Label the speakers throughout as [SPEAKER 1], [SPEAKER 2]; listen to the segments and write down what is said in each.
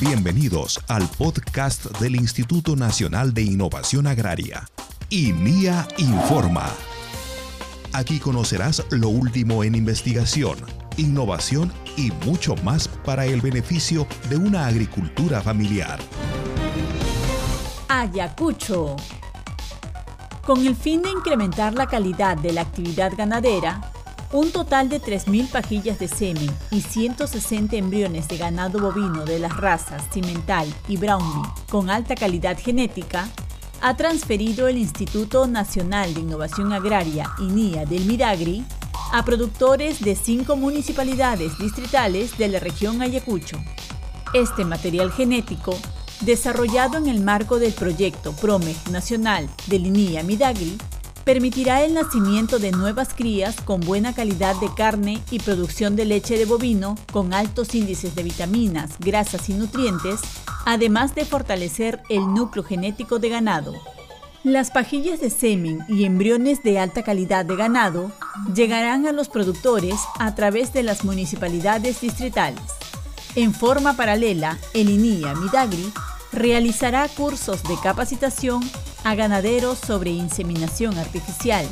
[SPEAKER 1] Bienvenidos al podcast del Instituto Nacional de Innovación Agraria, INIA Informa. Aquí conocerás lo último en investigación, innovación y mucho más para el beneficio de una agricultura familiar.
[SPEAKER 2] Ayacucho. Con el fin de incrementar la calidad de la actividad ganadera, un total de 3.000 pajillas de semen y 160 embriones de ganado bovino de las razas Cimental y Brownlee con alta calidad genética ha transferido el Instituto Nacional de Innovación Agraria INIA del Midagri a productores de cinco municipalidades distritales de la región Ayacucho. Este material genético, desarrollado en el marco del proyecto PROMEG Nacional del INIA Midagri, permitirá el nacimiento de nuevas crías con buena calidad de carne y producción de leche de bovino con altos índices de vitaminas, grasas y nutrientes, además de fortalecer el núcleo genético de ganado. Las pajillas de semen y embriones de alta calidad de ganado llegarán a los productores a través de las municipalidades distritales. En forma paralela, el INIA Midagri realizará cursos de capacitación a ganaderos sobre inseminación artificial,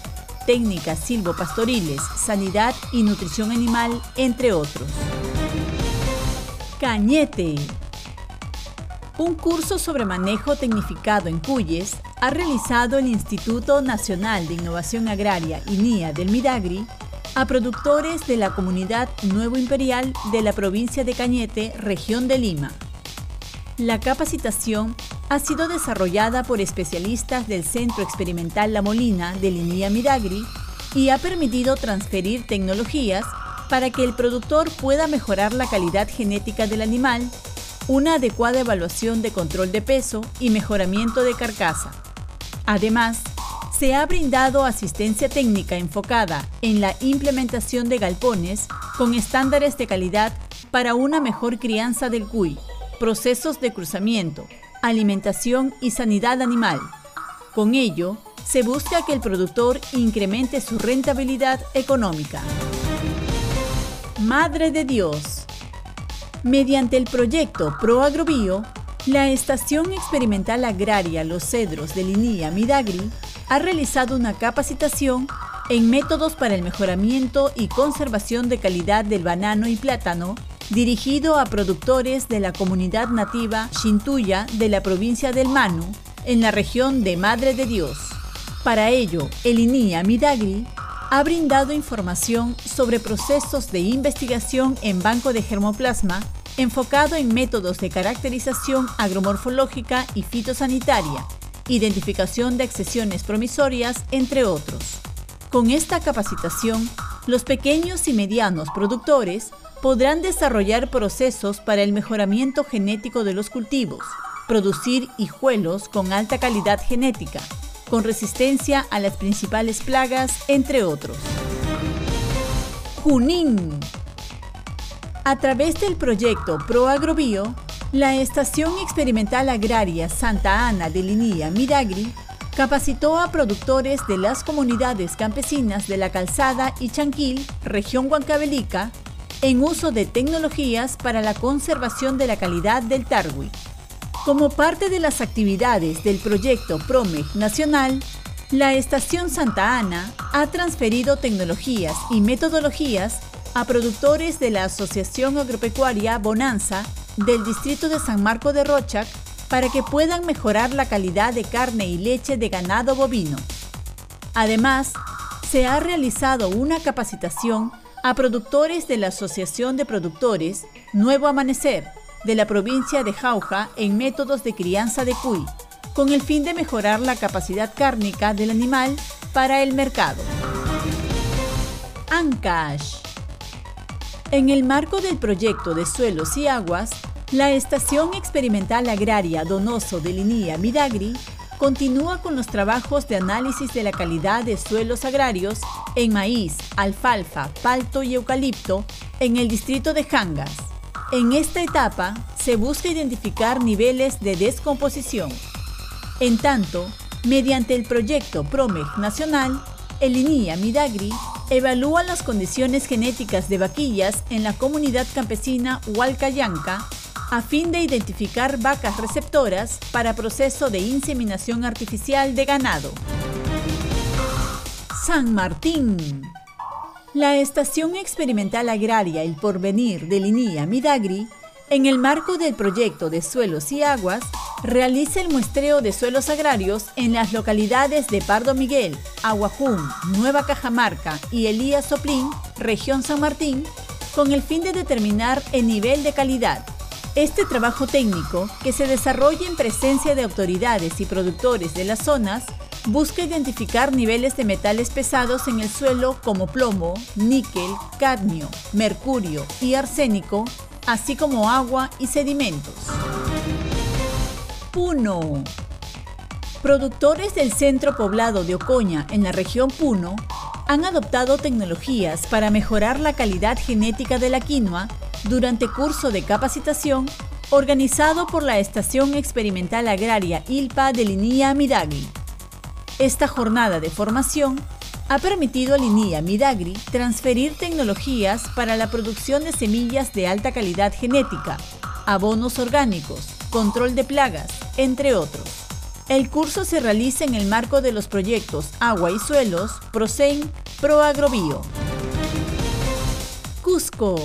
[SPEAKER 2] técnicas silvopastoriles, sanidad y nutrición animal, entre otros. Cañete. Un curso sobre manejo tecnificado en cuyes ha realizado el Instituto Nacional de Innovación Agraria INIA del Midagri a productores de la comunidad Nuevo Imperial de la provincia de Cañete, región de Lima. La capacitación ha sido desarrollada por especialistas del Centro Experimental La Molina de Linía Miragri y ha permitido transferir tecnologías para que el productor pueda mejorar la calidad genética del animal, una adecuada evaluación de control de peso y mejoramiento de carcasa. Además, se ha brindado asistencia técnica enfocada en la implementación de galpones con estándares de calidad para una mejor crianza del cuy, procesos de cruzamiento, alimentación y sanidad animal. Con ello, se busca que el productor incremente su rentabilidad económica. Madre de Dios. Mediante el proyecto ProAgrobio, la Estación Experimental Agraria Los Cedros de Linía Midagri ha realizado una capacitación en métodos para el mejoramiento y conservación de calidad del banano y plátano dirigido a productores de la comunidad nativa Shintuya de la provincia del Manu, en la región de Madre de Dios. Para ello, el INIA Midagri ha brindado información sobre procesos de investigación en banco de germoplasma enfocado en métodos de caracterización agromorfológica y fitosanitaria, identificación de accesiones promisorias, entre otros. Con esta capacitación, los pequeños y medianos productores podrán desarrollar procesos para el mejoramiento genético de los cultivos, producir hijuelos con alta calidad genética, con resistencia a las principales plagas, entre otros. Junín. A través del proyecto ProAgrobio, la Estación Experimental Agraria Santa Ana de Linía Miragri capacitó a productores de las comunidades campesinas de La Calzada y Chanquil, región Huancavelica, en uso de tecnologías para la conservación de la calidad del tarwi. Como parte de las actividades del proyecto PROMEG Nacional, la Estación Santa Ana ha transferido tecnologías y metodologías a productores de la Asociación Agropecuaria Bonanza del distrito de San Marco de Rochac para que puedan mejorar la calidad de carne y leche de ganado bovino. Además, se ha realizado una capacitación a productores de la Asociación de Productores Nuevo Amanecer de la provincia de Jauja en métodos de crianza de cuy, con el fin de mejorar la capacidad cárnica del animal para el mercado. Ancash. En el marco del proyecto de suelos y aguas, la Estación Experimental Agraria Donoso de Linía Midagri continúa con los trabajos de análisis de la calidad de suelos agrarios en maíz, alfalfa, palto y eucalipto en el distrito de Jangas. En esta etapa se busca identificar niveles de descomposición. En tanto, mediante el proyecto PROMEG Nacional, el INIA Midagri evalúa las condiciones genéticas de vaquillas en la comunidad campesina Hualcayanca a fin de identificar vacas receptoras para proceso de inseminación artificial de ganado. San Martín. La Estación Experimental Agraria El Porvenir de Linía Midagri, en el marco del proyecto de suelos y aguas, realiza el muestreo de suelos agrarios en las localidades de Pardo Miguel, Aguajún, Nueva Cajamarca y Elías Soplín, región San Martín, con el fin de determinar el nivel de calidad. Este trabajo técnico, que se desarrolla en presencia de autoridades y productores de las zonas, busca identificar niveles de metales pesados en el suelo como plomo, níquel, cadmio, mercurio y arsénico, así como agua y sedimentos. Puno. Productores del centro poblado de Ocoña en la región Puno han adoptado tecnologías para mejorar la calidad genética de la quinoa durante curso de capacitación organizado por la Estación Experimental Agraria ILPA de Linía Midagri. Esta jornada de formación ha permitido a Linía Midagri transferir tecnologías para la producción de semillas de alta calidad genética, abonos orgánicos, control de plagas, entre otros. El curso se realiza en el marco de los proyectos Agua y Suelos, PROCEN, ProAgrobio. Cusco.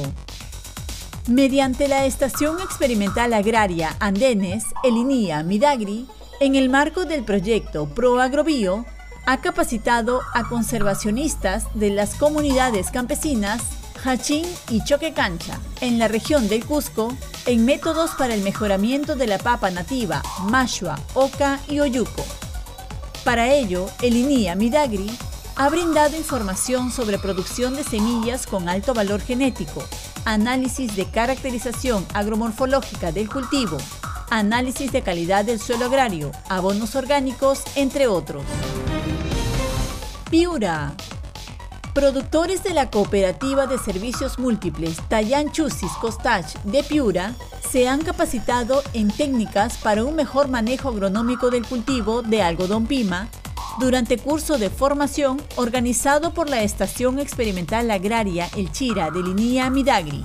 [SPEAKER 2] Mediante la Estación Experimental Agraria Andenes, Elinía Midagri, en el marco del proyecto ProAgrobio, ha capacitado a conservacionistas de las comunidades campesinas Hachín y Choquecancha, en la región del Cusco, en métodos para el mejoramiento de la papa nativa, mashua, oca y oyuco. Para ello, el INIA Midagri ha brindado información sobre producción de semillas con alto valor genético, análisis de caracterización agromorfológica del cultivo, análisis de calidad del suelo agrario, abonos orgánicos, entre otros. Piura. Productores de la Cooperativa de Servicios Múltiples Tayan Chusis Costach de Piura se han capacitado en técnicas para un mejor manejo agronómico del cultivo de algodón pima durante curso de formación organizado por la Estación Experimental Agraria El Chira de Linía Midagri.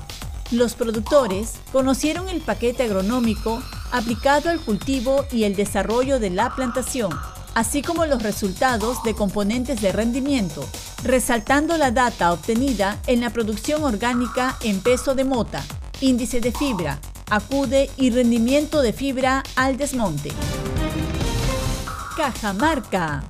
[SPEAKER 2] Los productores conocieron el paquete agronómico aplicado al cultivo y el desarrollo de la plantación, así como los resultados de componentes de rendimiento, resaltando la data obtenida en la producción orgánica en peso de mota, índice de fibra, acude y rendimiento de fibra al desmonte. Cajamarca.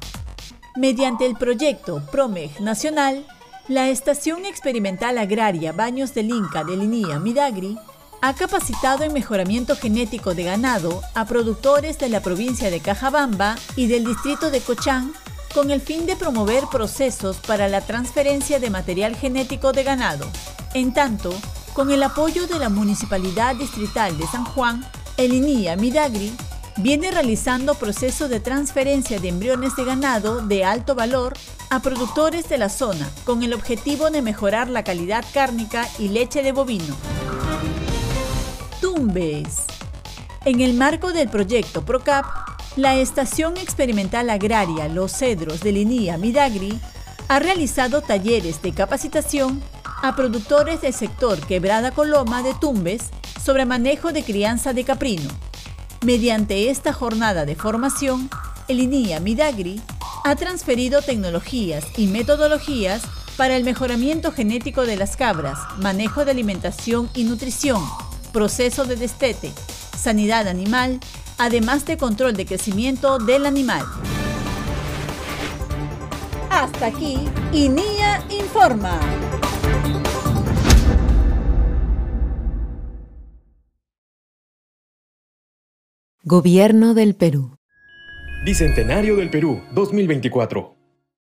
[SPEAKER 2] Mediante el proyecto PROMEG Nacional, la Estación Experimental Agraria Baños del Inca de Linía Midagri ha capacitado en mejoramiento genético de ganado a productores de la provincia de Cajabamba y del distrito de Cochán con el fin de promover procesos para la transferencia de material genético de ganado. En tanto, con el apoyo de la Municipalidad Distrital de San Juan, el INIA Midagri viene realizando procesos de transferencia de embriones de ganado de alto valor a productores de la zona con el objetivo de mejorar la calidad cárnica y leche de bovino. Tumbes. En el marco del proyecto PROCAP, la Estación Experimental Agraria Los Cedros de Linía Midagri ha realizado talleres de capacitación a productores del sector Quebrada Coloma de Tumbes sobre manejo de crianza de caprino. Mediante esta jornada de formación, el INIA Midagri ha transferido tecnologías y metodologías para el mejoramiento genético de las cabras, manejo de alimentación y nutrición, proceso de destete, sanidad animal, además de control de crecimiento del animal. Hasta aquí, INIA Informa.
[SPEAKER 3] Gobierno del Perú.
[SPEAKER 4] Bicentenario del Perú 2024.